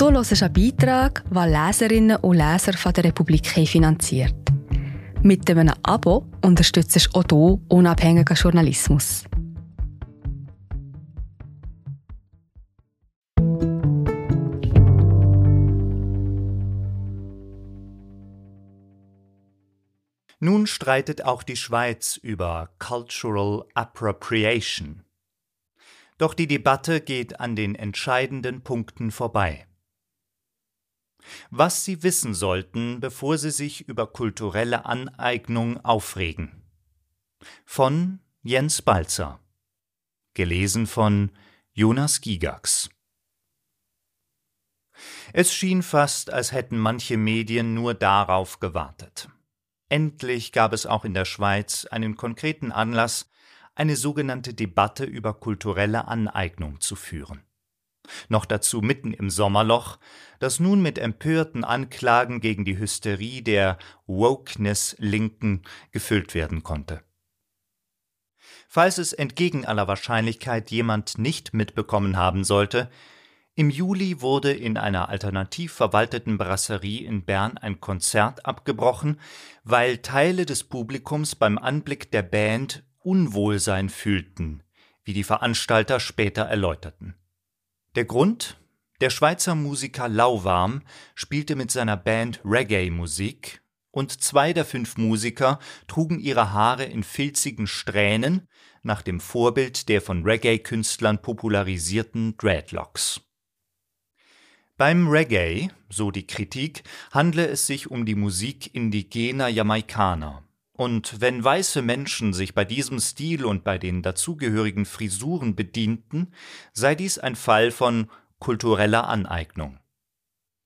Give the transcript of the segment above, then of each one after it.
Du hörst einen Beitrag, den Leserinnen und Leser von der Republik finanziert. Mit einem Abo unterstützt du auch du unabhängigen Journalismus. Nun streitet auch die Schweiz über Cultural Appropriation. Doch die Debatte geht an den entscheidenden Punkten vorbei. Was Sie wissen sollten, bevor Sie sich über kulturelle Aneignung aufregen. Von Jens Balzer. Gelesen von Jonas Gigax. Es schien fast, als hätten manche Medien nur darauf gewartet. Endlich gab es auch in der Schweiz einen konkreten Anlass, eine sogenannte Debatte über kulturelle Aneignung zu führen. Noch dazu mitten im Sommerloch, das nun mit empörten Anklagen gegen die Hysterie der Wokeness-Linken gefüllt werden konnte. Falls es entgegen aller Wahrscheinlichkeit jemand nicht mitbekommen haben sollte, im Juli wurde in einer alternativ verwalteten Brasserie in Bern ein Konzert abgebrochen, weil Teile des Publikums beim Anblick der Band Unwohlsein fühlten, wie die Veranstalter später erläuterten. Der Grund? Der Schweizer Musiker Lauwarm spielte mit seiner Band Reggae-Musik und zwei der fünf Musiker trugen ihre Haare in filzigen Strähnen nach dem Vorbild der von Reggae-Künstlern popularisierten Dreadlocks. Beim Reggae, so die Kritik, handle es sich um die Musik indigener Jamaikaner. Und wenn weiße Menschen sich bei diesem Stil und bei den dazugehörigen Frisuren bedienten, sei dies ein Fall von kultureller Aneignung.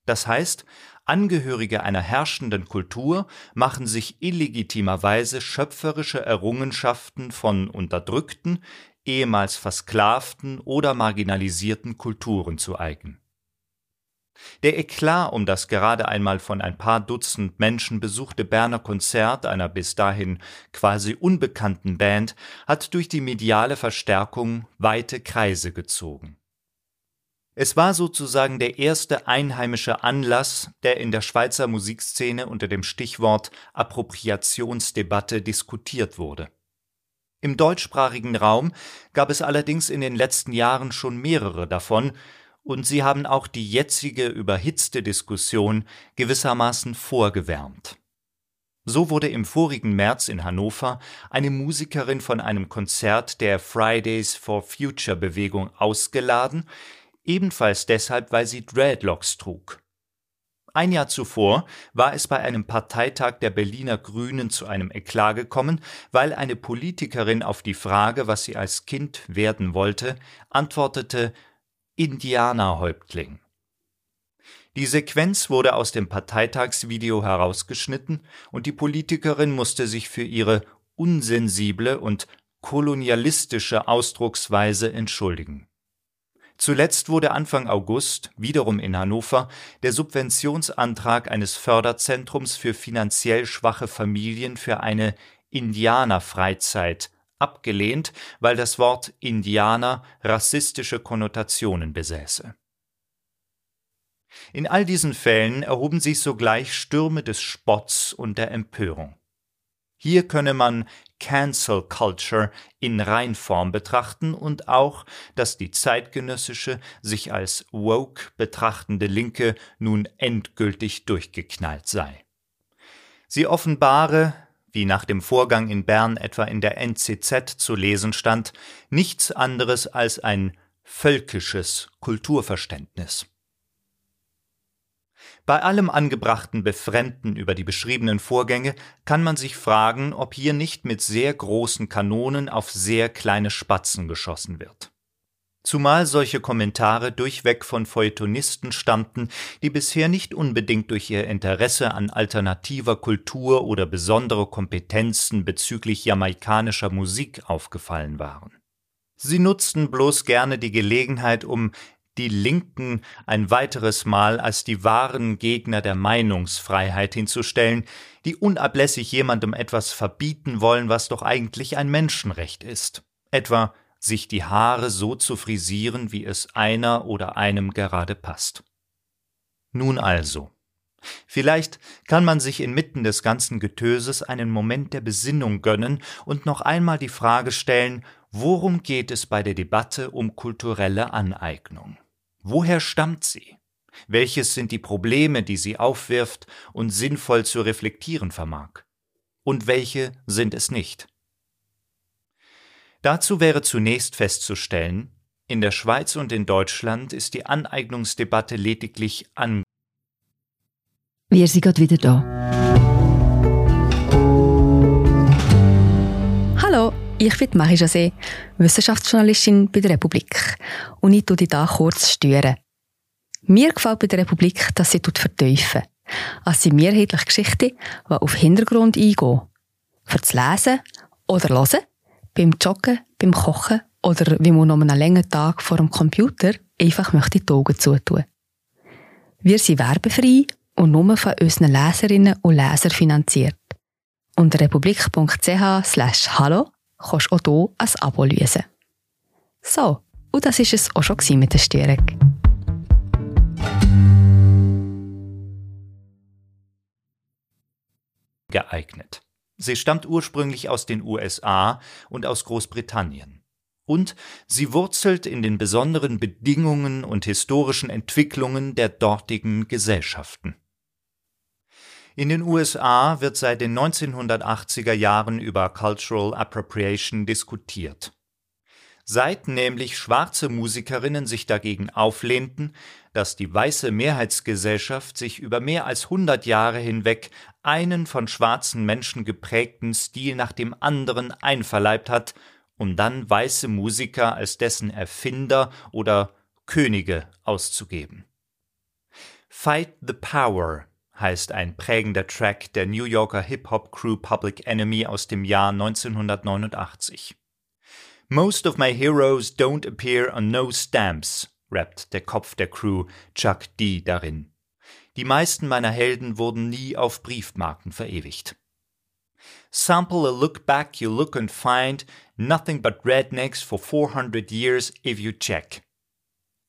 Das heißt, Angehörige einer herrschenden Kultur machen sich illegitimerweise schöpferische Errungenschaften von unterdrückten, ehemals versklavten oder marginalisierten Kulturen zu eigen. Der Eklat um das gerade einmal von ein paar Dutzend Menschen besuchte Berner Konzert einer bis dahin quasi unbekannten Band hat durch die mediale Verstärkung weite Kreise gezogen. Es war sozusagen der erste einheimische Anlass, der in der Schweizer Musikszene unter dem Stichwort Appropriationsdebatte diskutiert wurde. Im deutschsprachigen Raum gab es allerdings in den letzten Jahren schon mehrere davon, und sie haben auch die jetzige überhitzte Diskussion gewissermaßen vorgewärmt. So wurde im vorigen März in Hannover eine Musikerin von einem Konzert der Fridays for Future Bewegung ausgeladen, ebenfalls deshalb, weil sie Dreadlocks trug. Ein Jahr zuvor war es bei einem Parteitag der Berliner Grünen zu einem Eklat gekommen, weil eine Politikerin auf die Frage, was sie als Kind werden wollte, antwortete Indianerhäuptling. Die Sequenz wurde aus dem Parteitagsvideo herausgeschnitten und die Politikerin musste sich für ihre unsensible und kolonialistische Ausdrucksweise entschuldigen. Zuletzt wurde Anfang August, wiederum in Hannover, der Subventionsantrag eines Förderzentrums für finanziell schwache Familien für eine Indianerfreizeit abgelehnt, weil das Wort Indianer rassistische Konnotationen besäße. In all diesen Fällen erhoben sich sogleich Stürme des Spotts und der Empörung. Hier könne man Cancel Culture in Reinform betrachten und auch, dass die zeitgenössische, sich als woke betrachtende Linke nun endgültig durchgeknallt sei. Sie offenbare, wie nach dem Vorgang in Bern etwa in der NZZ zu lesen stand, nichts anderes als ein völkisches Kulturverständnis. Bei allem angebrachten Befremden über die beschriebenen Vorgänge kann man sich fragen, ob hier nicht mit sehr großen Kanonen auf sehr kleine Spatzen geschossen wird zumal solche Kommentare durchweg von Feuilletonisten stammten, die bisher nicht unbedingt durch ihr Interesse an alternativer Kultur oder besondere Kompetenzen bezüglich jamaikanischer Musik aufgefallen waren. Sie nutzten bloß gerne die Gelegenheit, um die Linken ein weiteres Mal als die wahren Gegner der Meinungsfreiheit hinzustellen, die unablässig jemandem etwas verbieten wollen, was doch eigentlich ein Menschenrecht ist, etwa sich die Haare so zu frisieren, wie es einer oder einem gerade passt. Nun also. Vielleicht kann man sich inmitten des ganzen Getöses einen Moment der Besinnung gönnen und noch einmal die Frage stellen, worum geht es bei der Debatte um kulturelle Aneignung? Woher stammt sie? Welches sind die Probleme, die sie aufwirft und sinnvoll zu reflektieren vermag? Und welche sind es nicht? Dazu wäre zunächst festzustellen, in der Schweiz und in Deutschland ist die Aneignungsdebatte lediglich an. Wir sind gerade wieder da. Hallo, ich bin Marie José, Wissenschaftsjournalistin bei der Republik. Und ich tue dich hier kurz stören. Mir gefällt bei der Republik, dass sie vertiefen. Es sind mehrheitlich Geschichten, die auf Hintergrund eingehen. Für das Lesen oder Hören, beim Joggen, beim Kochen oder wie man noch einen langen Tag vor dem Computer einfach möchte die Augen zutun. Wir sind werbefrei und nur von unseren Leserinnen und Lesern finanziert. Unter republik.ch slash hallo kannst du auch hier ein Abo lösen. So, und das war es auch schon mit der Störung. geeignet. Sie stammt ursprünglich aus den USA und aus Großbritannien. Und sie wurzelt in den besonderen Bedingungen und historischen Entwicklungen der dortigen Gesellschaften. In den USA wird seit den 1980er Jahren über Cultural Appropriation diskutiert. Seit nämlich schwarze Musikerinnen sich dagegen auflehnten, dass die weiße Mehrheitsgesellschaft sich über mehr als 100 Jahre hinweg einen von schwarzen Menschen geprägten Stil nach dem anderen einverleibt hat, um dann weiße Musiker als dessen Erfinder oder Könige auszugeben. Fight the Power heißt ein prägender Track der New Yorker Hip-Hop-Crew Public Enemy aus dem Jahr 1989. Most of my heroes don't appear on no stamps, rappt der Kopf der Crew Chuck D darin. Die meisten meiner Helden wurden nie auf Briefmarken verewigt. Sample a look back you look and find nothing but rednecks for 400 years if you check.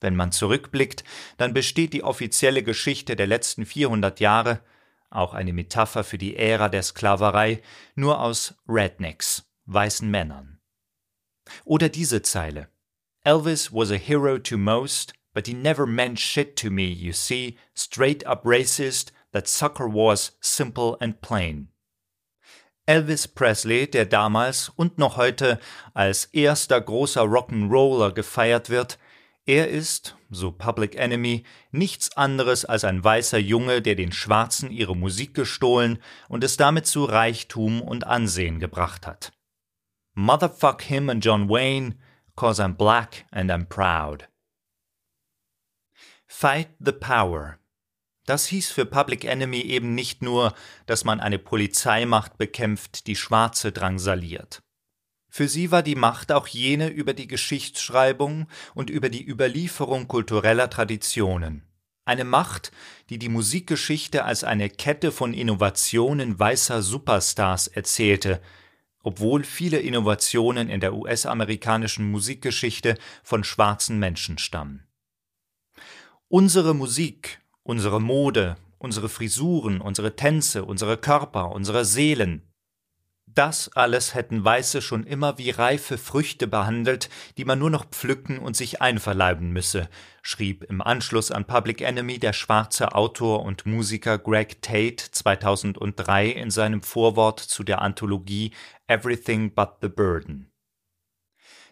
Wenn man zurückblickt, dann besteht die offizielle Geschichte der letzten 400 Jahre, auch eine Metapher für die Ära der Sklaverei, nur aus Rednecks, weißen Männern. Oder diese Zeile. Elvis was a hero to most, but he never meant shit to me, you see, straight up racist, that sucker was simple and plain. Elvis Presley, der damals und noch heute als erster großer Rock'n'Roller gefeiert wird, er ist, so Public Enemy, nichts anderes als ein weißer Junge, der den Schwarzen ihre Musik gestohlen und es damit zu Reichtum und Ansehen gebracht hat. Motherfuck him and John Wayne, cause I'm black and I'm proud. Fight the power. Das hieß für Public Enemy eben nicht nur, dass man eine Polizeimacht bekämpft, die Schwarze drangsaliert. Für sie war die Macht auch jene über die Geschichtsschreibung und über die Überlieferung kultureller Traditionen. Eine Macht, die die Musikgeschichte als eine Kette von Innovationen weißer Superstars erzählte, obwohl viele Innovationen in der US-amerikanischen Musikgeschichte von schwarzen Menschen stammen. Unsere Musik, unsere Mode, unsere Frisuren, unsere Tänze, unsere Körper, unsere Seelen, das alles hätten Weiße schon immer wie reife Früchte behandelt, die man nur noch pflücken und sich einverleiben müsse, schrieb im Anschluss an Public Enemy der schwarze Autor und Musiker Greg Tate 2003 in seinem Vorwort zu der Anthologie Everything But the Burden.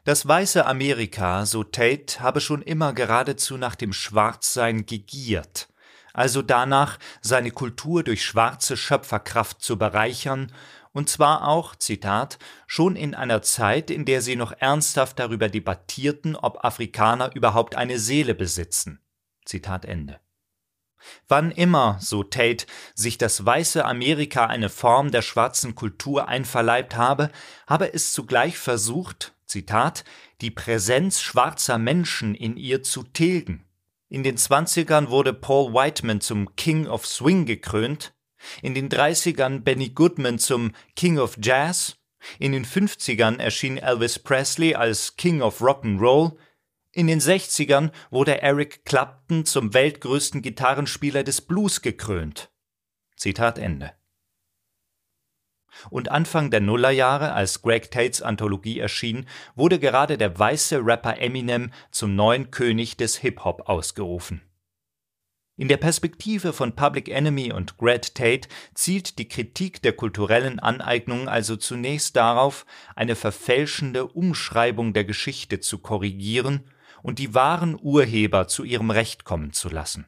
Das weiße Amerika, so Tate, habe schon immer geradezu nach dem Schwarzsein gegiert, also danach, seine Kultur durch schwarze Schöpferkraft zu bereichern und zwar auch, Zitat, schon in einer Zeit, in der sie noch ernsthaft darüber debattierten, ob Afrikaner überhaupt eine Seele besitzen. Zitat Ende. Wann immer, so Tate, sich das weiße Amerika eine Form der schwarzen Kultur einverleibt habe, habe es zugleich versucht, Zitat, die Präsenz schwarzer Menschen in ihr zu tilgen. In den Zwanzigern wurde Paul Whiteman zum King of Swing gekrönt, in den 30ern Benny Goodman zum King of Jazz, in den 50ern erschien Elvis Presley als King of Rock'n'Roll, In den 60ern wurde Eric Clapton zum weltgrößten Gitarrenspieler des Blues gekrönt. Zitat Ende. Und Anfang der Nullerjahre, als Greg Tates Anthologie erschien, wurde gerade der weiße Rapper Eminem zum neuen König des Hip-Hop ausgerufen. In der Perspektive von Public Enemy und Greg Tate zielt die Kritik der kulturellen Aneignung also zunächst darauf, eine verfälschende Umschreibung der Geschichte zu korrigieren und die wahren Urheber zu ihrem Recht kommen zu lassen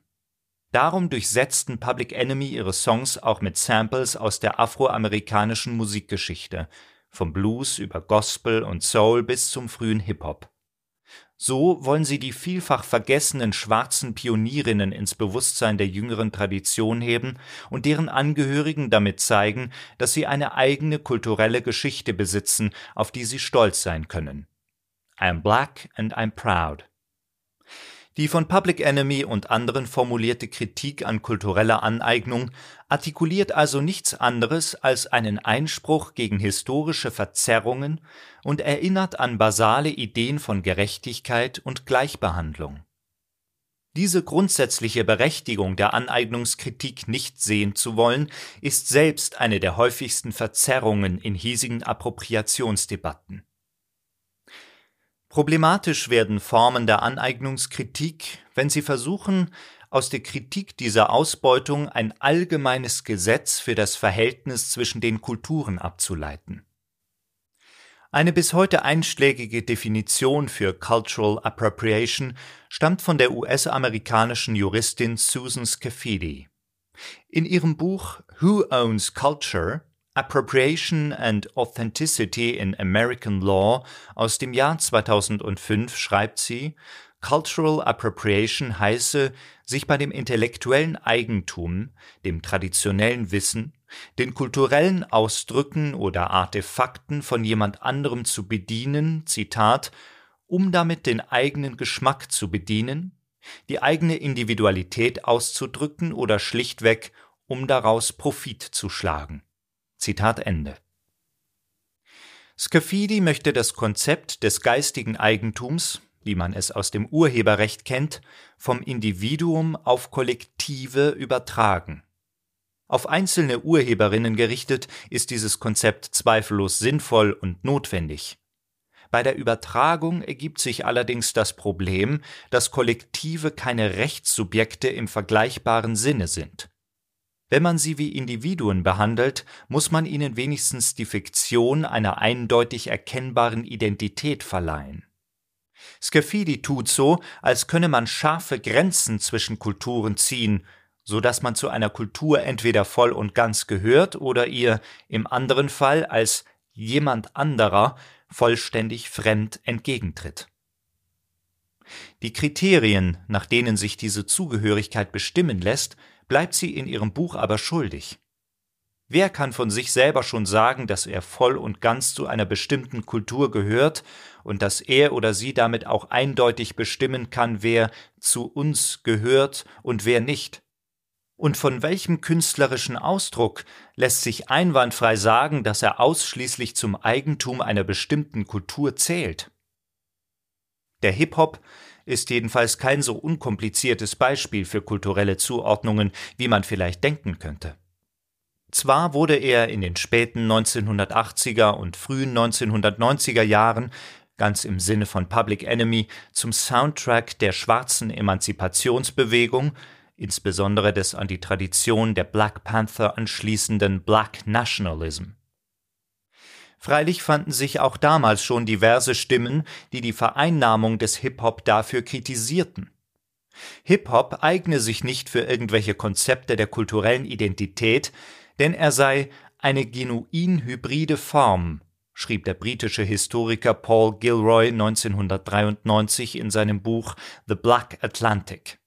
Darum durchsetzten Public Enemy ihre Songs auch mit Samples aus der afroamerikanischen Musikgeschichte, vom Blues über Gospel und Soul bis zum frühen Hip-Hop. So wollen sie die vielfach vergessenen schwarzen Pionierinnen ins Bewusstsein der jüngeren Tradition heben und deren Angehörigen damit zeigen, dass sie eine eigene kulturelle Geschichte besitzen, auf die sie stolz sein können. I'm black and I'm proud. Die von Public Enemy und anderen formulierte Kritik an kultureller Aneignung artikuliert also nichts anderes als einen Einspruch gegen historische Verzerrungen und erinnert an basale Ideen von Gerechtigkeit und Gleichbehandlung. Diese grundsätzliche Berechtigung der Aneignungskritik nicht sehen zu wollen, ist selbst eine der häufigsten Verzerrungen in hiesigen Appropriationsdebatten Problematisch werden Formen der Aneignungskritik, wenn sie versuchen, aus der Kritik dieser Ausbeutung ein allgemeines Gesetz für das Verhältnis zwischen den Kulturen abzuleiten. Eine bis heute einschlägige Definition für Cultural Appropriation stammt von der US-amerikanischen Juristin Susan Scafidi. In ihrem Buch Who Owns Culture Appropriation and Authenticity in American Law aus dem Jahr 2005 schreibt sie, Cultural Appropriation heiße, sich bei dem intellektuellen Eigentum, dem traditionellen Wissen, den kulturellen Ausdrücken oder Artefakten von jemand anderem zu bedienen, Zitat, um damit den eigenen Geschmack zu bedienen, die eigene Individualität auszudrücken oder schlichtweg, um daraus Profit zu schlagen. Zitat Ende. Scafidi möchte das Konzept des geistigen Eigentums, wie man es aus dem Urheberrecht kennt, vom Individuum auf Kollektive übertragen. Auf einzelne Urheberinnen gerichtet ist dieses Konzept zweifellos sinnvoll und notwendig. Bei der Übertragung ergibt sich allerdings das Problem, dass Kollektive keine Rechtssubjekte im vergleichbaren Sinne sind. Wenn man sie wie Individuen behandelt, muss man ihnen wenigstens die Fiktion einer eindeutig erkennbaren Identität verleihen. Scafidi tut so, als könne man scharfe Grenzen zwischen Kulturen ziehen, so dass man zu einer Kultur entweder voll und ganz gehört oder ihr im anderen Fall als jemand anderer vollständig fremd entgegentritt. Die Kriterien, nach denen sich diese Zugehörigkeit bestimmen lässt, bleibt sie in ihrem Buch aber schuldig. Wer kann von sich selber schon sagen, dass er voll und ganz zu einer bestimmten Kultur gehört und dass er oder sie damit auch eindeutig bestimmen kann, wer zu uns gehört und wer nicht? Und von welchem künstlerischen Ausdruck lässt sich einwandfrei sagen, dass er ausschließlich zum Eigentum einer bestimmten Kultur zählt? Der Hip-Hop ist jedenfalls kein so unkompliziertes Beispiel für kulturelle Zuordnungen, wie man vielleicht denken könnte. Zwar wurde er in den späten 1980er und frühen 1990er Jahren ganz im Sinne von Public Enemy zum Soundtrack der schwarzen Emanzipationsbewegung, insbesondere des an die Tradition der Black Panther anschließenden Black Nationalism. Freilich fanden sich auch damals schon diverse Stimmen, die die Vereinnahmung des Hip-Hop dafür kritisierten. Hip-Hop eigne sich nicht für irgendwelche Konzepte der kulturellen Identität, denn er sei eine genuin hybride Form, schrieb der britische Historiker Paul Gilroy 1993 in seinem Buch The Black Atlantic.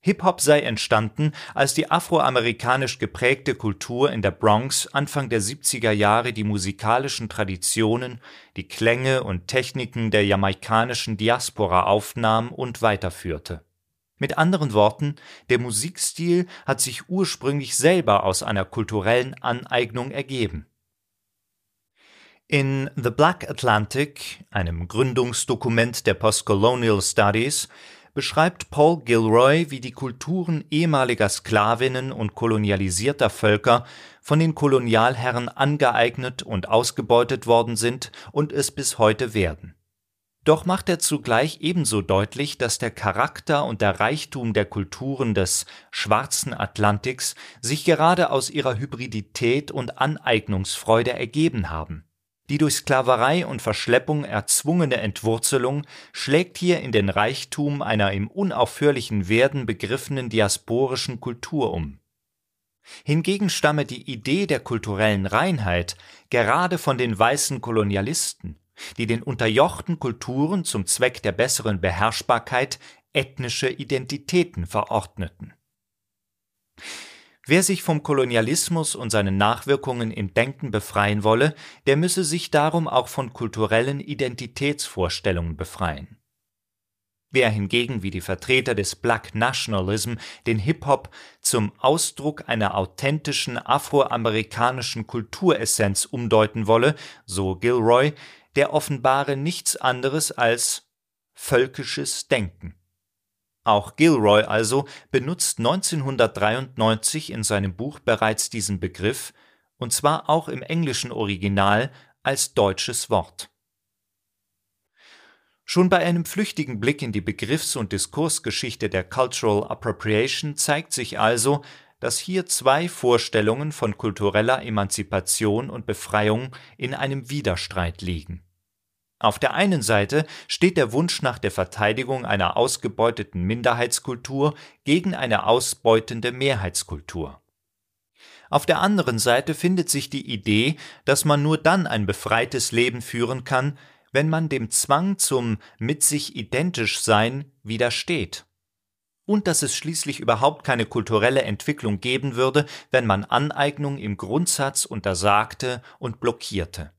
Hip-Hop sei entstanden, als die afroamerikanisch geprägte Kultur in der Bronx Anfang der 70er Jahre die musikalischen Traditionen, die Klänge und Techniken der jamaikanischen Diaspora aufnahm und weiterführte. Mit anderen Worten, der Musikstil hat sich ursprünglich selber aus einer kulturellen Aneignung ergeben In The Black Atlantic, einem Gründungsdokument der Postcolonial Studies, beschreibt Paul Gilroy, wie die Kulturen ehemaliger Sklavinnen und kolonialisierter Völker von den Kolonialherren angeeignet und ausgebeutet worden sind und es bis heute werden. Doch macht er zugleich ebenso deutlich, dass der Charakter und der Reichtum der Kulturen des schwarzen Atlantiks sich gerade aus ihrer Hybridität und Aneignungsfreude ergeben haben die durch Sklaverei und Verschleppung erzwungene Entwurzelung schlägt hier in den Reichtum einer im unaufhörlichen Werden begriffenen diasporischen Kultur um. Hingegen stamme die Idee der kulturellen Reinheit gerade von den weißen Kolonialisten, die den unterjochten Kulturen zum Zweck der besseren Beherrschbarkeit ethnische Identitäten verordneten Wer sich vom Kolonialismus und seinen Nachwirkungen im Denken befreien wolle, der müsse sich darum auch von kulturellen Identitätsvorstellungen befreien. Wer hingegen wie die Vertreter des Black Nationalism den Hip-Hop zum Ausdruck einer authentischen afroamerikanischen Kulturessenz umdeuten wolle, so Gilroy, der offenbare nichts anderes als völkisches Denken. Auch Gilroy also benutzt 1993 in seinem Buch bereits diesen Begriff, und zwar auch im englischen Original als deutsches Wort. Schon bei einem flüchtigen Blick in die Begriffs- und Diskursgeschichte der Cultural Appropriation zeigt sich also, dass hier zwei Vorstellungen von kultureller Emanzipation und Befreiung in einem Widerstreit liegen auf der einen Seite steht der Wunsch nach der Verteidigung einer ausgebeuteten Minderheitskultur gegen eine ausbeutende Mehrheitskultur. Auf der anderen Seite findet sich die Idee, dass man nur dann ein befreites Leben führen kann, wenn man dem Zwang zum mit sich identisch Sein widersteht. Und dass es schließlich überhaupt keine kulturelle Entwicklung geben würde, wenn man Aneignung im Grundsatz untersagte und blockierte.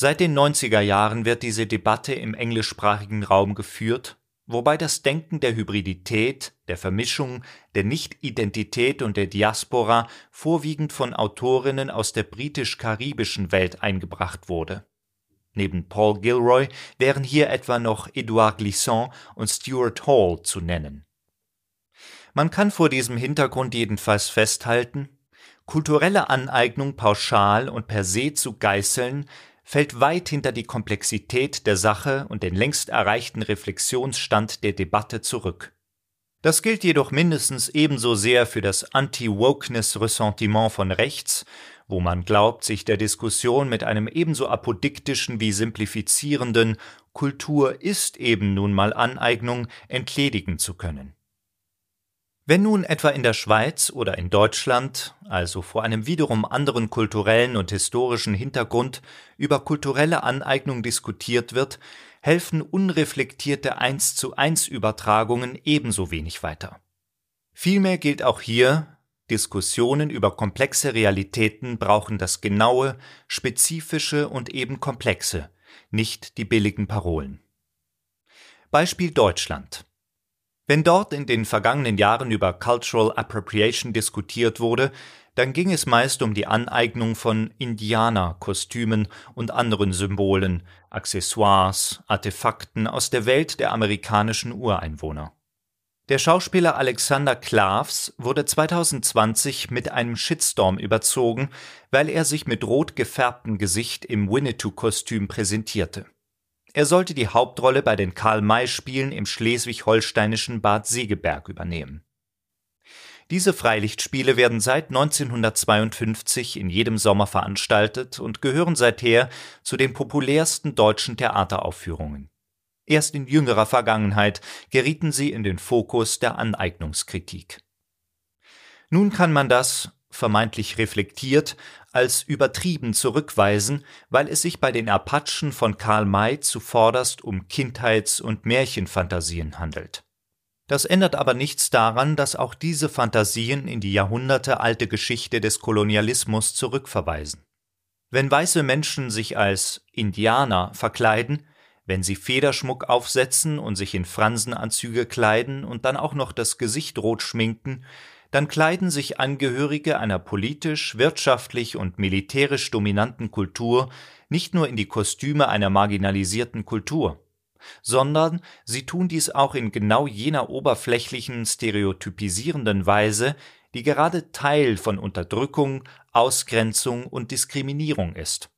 Seit den 90er Jahren wird diese Debatte im englischsprachigen Raum geführt, wobei das Denken der Hybridität, der Vermischung, der Nicht-Identität und der Diaspora vorwiegend von Autorinnen aus der britisch-karibischen Welt eingebracht wurde. Neben Paul Gilroy wären hier etwa noch Edouard Glissant und Stuart Hall zu nennen. Man kann vor diesem Hintergrund jedenfalls festhalten, kulturelle Aneignung pauschal und per se zu geißeln, fällt weit hinter die Komplexität der Sache und den längst erreichten Reflexionsstand der Debatte zurück. Das gilt jedoch mindestens ebenso sehr für das Anti-Wokeness-Ressentiment von rechts, wo man glaubt, sich der Diskussion mit einem ebenso apodiktischen wie simplifizierenden Kultur ist eben nun mal Aneignung entledigen zu können. Wenn nun etwa in der Schweiz oder in Deutschland, also vor einem wiederum anderen kulturellen und historischen Hintergrund, über kulturelle Aneignung diskutiert wird, helfen unreflektierte eins zu eins Übertragungen ebenso wenig weiter. Vielmehr gilt auch hier, Diskussionen über komplexe Realitäten brauchen das genaue, spezifische und eben komplexe, nicht die billigen Parolen. Beispiel Deutschland. Wenn dort in den vergangenen Jahren über Cultural Appropriation diskutiert wurde, dann ging es meist um die Aneignung von Indianerkostümen und anderen Symbolen, Accessoires, Artefakten aus der Welt der amerikanischen Ureinwohner. Der Schauspieler Alexander Klavs wurde 2020 mit einem Shitstorm überzogen, weil er sich mit rot gefärbtem Gesicht im Winnetou-Kostüm präsentierte. Er sollte die Hauptrolle bei den Karl-May-Spielen im schleswig-holsteinischen Bad Segeberg übernehmen. Diese Freilichtspiele werden seit 1952 in jedem Sommer veranstaltet und gehören seither zu den populärsten deutschen Theateraufführungen. Erst in jüngerer Vergangenheit gerieten sie in den Fokus der Aneignungskritik. Nun kann man das, vermeintlich reflektiert, als übertrieben zurückweisen, weil es sich bei den Apachen von Karl May zuvorderst um Kindheits- und Märchenfantasien handelt. Das ändert aber nichts daran, dass auch diese Fantasien in die jahrhundertealte Geschichte des Kolonialismus zurückverweisen. Wenn weiße Menschen sich als Indianer verkleiden, wenn sie Federschmuck aufsetzen und sich in Fransenanzüge kleiden und dann auch noch das Gesicht rot schminken, dann kleiden sich Angehörige einer politisch, wirtschaftlich und militärisch dominanten Kultur nicht nur in die Kostüme einer marginalisierten Kultur, sondern sie tun dies auch in genau jener oberflächlichen, stereotypisierenden Weise, die gerade Teil von Unterdrückung, Ausgrenzung und Diskriminierung ist.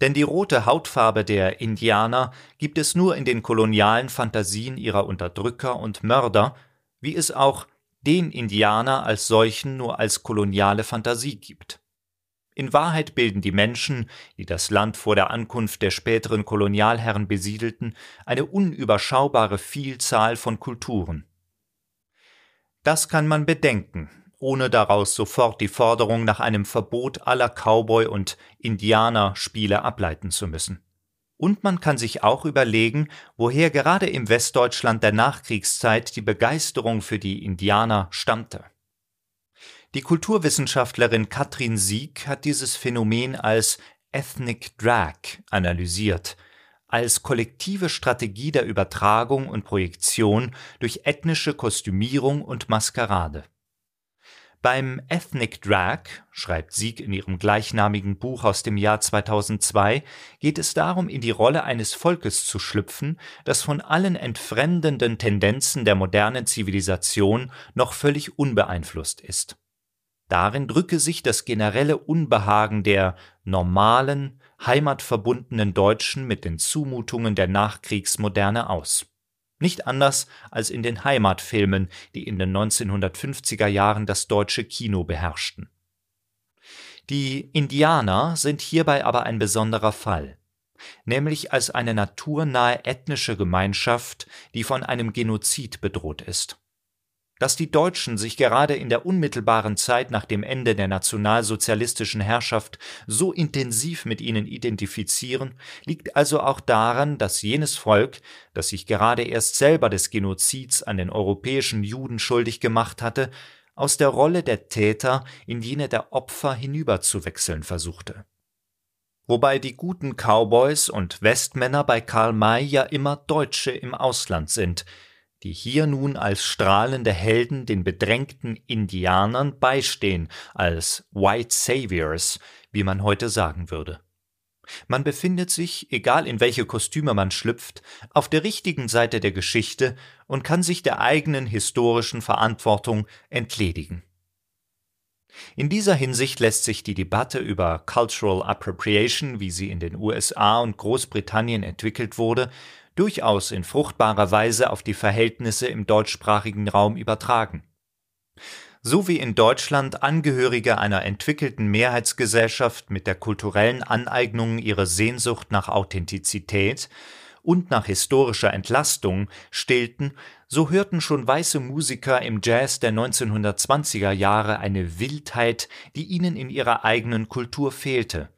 Denn die rote Hautfarbe der Indianer gibt es nur in den kolonialen Fantasien ihrer Unterdrücker und Mörder, wie es auch den Indianer als solchen nur als koloniale Fantasie gibt. In Wahrheit bilden die Menschen, die das Land vor der Ankunft der späteren Kolonialherren besiedelten, eine unüberschaubare Vielzahl von Kulturen. Das kann man bedenken, ohne daraus sofort die Forderung nach einem Verbot aller Cowboy- und Indianerspiele ableiten zu müssen. Und man kann sich auch überlegen, woher gerade im Westdeutschland der Nachkriegszeit die Begeisterung für die Indianer stammte. Die Kulturwissenschaftlerin Katrin Sieg hat dieses Phänomen als Ethnic Drag analysiert, als kollektive Strategie der Übertragung und Projektion durch ethnische Kostümierung und Maskerade. Beim Ethnic Drag, schreibt Sieg in ihrem gleichnamigen Buch aus dem Jahr 2002, geht es darum, in die Rolle eines Volkes zu schlüpfen, das von allen entfremdenden Tendenzen der modernen Zivilisation noch völlig unbeeinflusst ist. Darin drücke sich das generelle Unbehagen der normalen, heimatverbundenen Deutschen mit den Zumutungen der Nachkriegsmoderne aus nicht anders als in den Heimatfilmen, die in den 1950er Jahren das deutsche Kino beherrschten. Die Indianer sind hierbei aber ein besonderer Fall, nämlich als eine naturnahe ethnische Gemeinschaft, die von einem Genozid bedroht ist. Dass die Deutschen sich gerade in der unmittelbaren Zeit nach dem Ende der nationalsozialistischen Herrschaft so intensiv mit ihnen identifizieren, liegt also auch daran, dass jenes Volk, das sich gerade erst selber des Genozids an den europäischen Juden schuldig gemacht hatte, aus der Rolle der Täter in jene der Opfer hinüberzuwechseln versuchte. Wobei die guten Cowboys und Westmänner bei Karl May ja immer Deutsche im Ausland sind, die hier nun als strahlende Helden den bedrängten Indianern beistehen, als White Saviors, wie man heute sagen würde. Man befindet sich, egal in welche Kostüme man schlüpft, auf der richtigen Seite der Geschichte und kann sich der eigenen historischen Verantwortung entledigen. In dieser Hinsicht lässt sich die Debatte über Cultural Appropriation, wie sie in den USA und Großbritannien entwickelt wurde, durchaus in fruchtbarer Weise auf die Verhältnisse im deutschsprachigen Raum übertragen. So wie in Deutschland Angehörige einer entwickelten Mehrheitsgesellschaft mit der kulturellen Aneignung ihre Sehnsucht nach Authentizität und nach historischer Entlastung stillten, so hörten schon weiße Musiker im Jazz der 1920er Jahre eine Wildheit, die ihnen in ihrer eigenen Kultur fehlte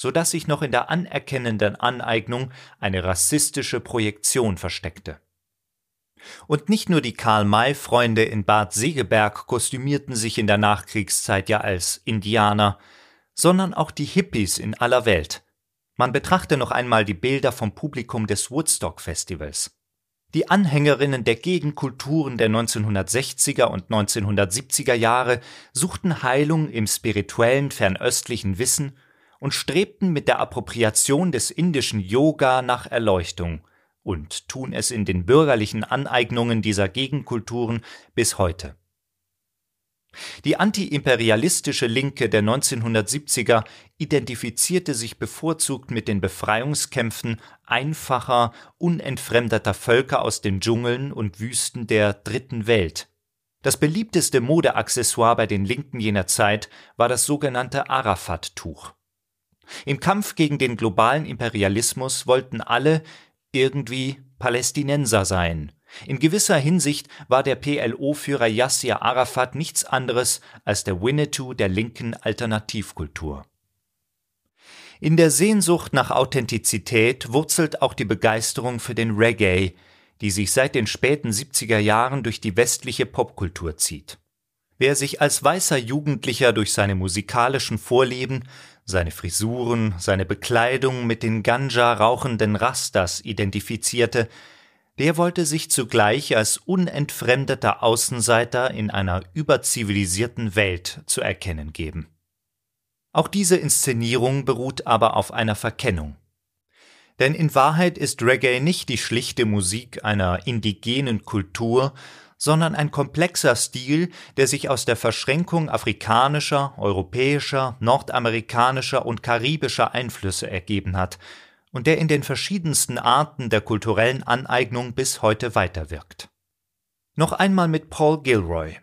so dass sich noch in der anerkennenden Aneignung eine rassistische Projektion versteckte. Und nicht nur die Karl-May-Freunde in Bad Segeberg kostümierten sich in der Nachkriegszeit ja als Indianer, sondern auch die Hippies in aller Welt. Man betrachte noch einmal die Bilder vom Publikum des Woodstock-Festivals. Die Anhängerinnen der Gegenkulturen der 1960er und 1970er Jahre suchten Heilung im spirituellen fernöstlichen Wissen und strebten mit der Appropriation des indischen Yoga nach Erleuchtung und tun es in den bürgerlichen Aneignungen dieser Gegenkulturen bis heute. Die antiimperialistische Linke der 1970er identifizierte sich bevorzugt mit den Befreiungskämpfen einfacher, unentfremdeter Völker aus den Dschungeln und Wüsten der Dritten Welt. Das beliebteste Modeaccessoire bei den Linken jener Zeit war das sogenannte Arafat-Tuch. Im Kampf gegen den globalen Imperialismus wollten alle irgendwie Palästinenser sein. In gewisser Hinsicht war der PLO-Führer Yasser Arafat nichts anderes als der Winnetou der linken Alternativkultur. In der Sehnsucht nach Authentizität wurzelt auch die Begeisterung für den Reggae, die sich seit den späten 70er Jahren durch die westliche Popkultur zieht. Wer sich als weißer Jugendlicher durch seine musikalischen Vorlieben seine Frisuren, seine Bekleidung mit den Ganja rauchenden Rastas identifizierte, der wollte sich zugleich als unentfremdeter Außenseiter in einer überzivilisierten Welt zu erkennen geben. Auch diese Inszenierung beruht aber auf einer Verkennung. Denn in Wahrheit ist Reggae nicht die schlichte Musik einer indigenen Kultur, sondern ein komplexer Stil, der sich aus der Verschränkung afrikanischer, europäischer, nordamerikanischer und karibischer Einflüsse ergeben hat und der in den verschiedensten Arten der kulturellen Aneignung bis heute weiterwirkt. Noch einmal mit Paul Gilroy.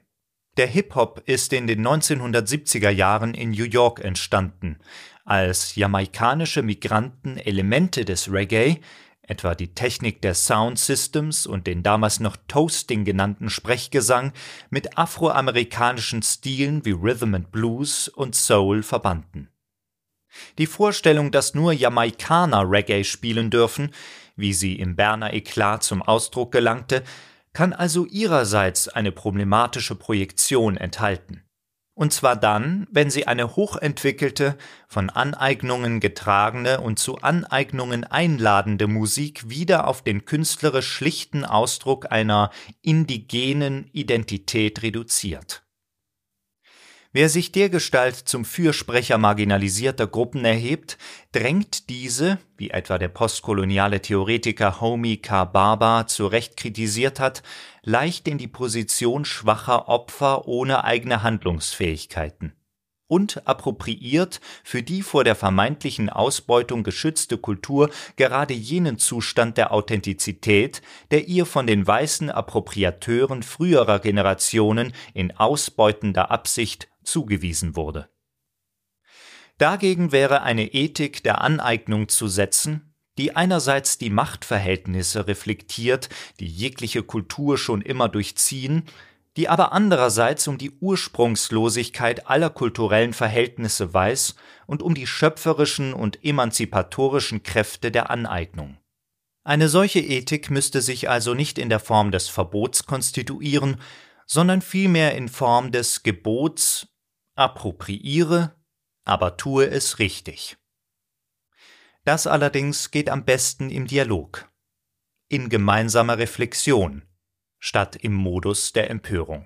Der Hip-Hop ist in den 1970er Jahren in New York entstanden, als jamaikanische Migranten Elemente des Reggae, etwa die Technik der Sound Systems und den damals noch Toasting genannten Sprechgesang, mit afroamerikanischen Stilen wie Rhythm and Blues und Soul verbanden. Die Vorstellung, dass nur Jamaikaner Reggae spielen dürfen, wie sie im Berner Eklat zum Ausdruck gelangte, kann also ihrerseits eine problematische Projektion enthalten. Und zwar dann, wenn sie eine hochentwickelte, von Aneignungen getragene und zu Aneignungen einladende Musik wieder auf den künstlerisch schlichten Ausdruck einer indigenen Identität reduziert. Wer sich dergestalt zum Fürsprecher marginalisierter Gruppen erhebt, drängt diese, wie etwa der postkoloniale Theoretiker Homi K. Baba zu Recht kritisiert hat, leicht in die Position schwacher Opfer ohne eigene Handlungsfähigkeiten und appropriiert für die vor der vermeintlichen Ausbeutung geschützte Kultur gerade jenen Zustand der Authentizität, der ihr von den weißen Appropriateuren früherer Generationen in ausbeutender Absicht zugewiesen wurde. Dagegen wäre eine Ethik der Aneignung zu setzen, die einerseits die Machtverhältnisse reflektiert, die jegliche Kultur schon immer durchziehen, die aber andererseits um die Ursprungslosigkeit aller kulturellen Verhältnisse weiß und um die schöpferischen und emanzipatorischen Kräfte der Aneignung. Eine solche Ethik müsste sich also nicht in der Form des Verbots konstituieren, sondern vielmehr in Form des Gebots appropriiere, aber tue es richtig. Das allerdings geht am besten im Dialog, in gemeinsamer Reflexion, statt im Modus der Empörung.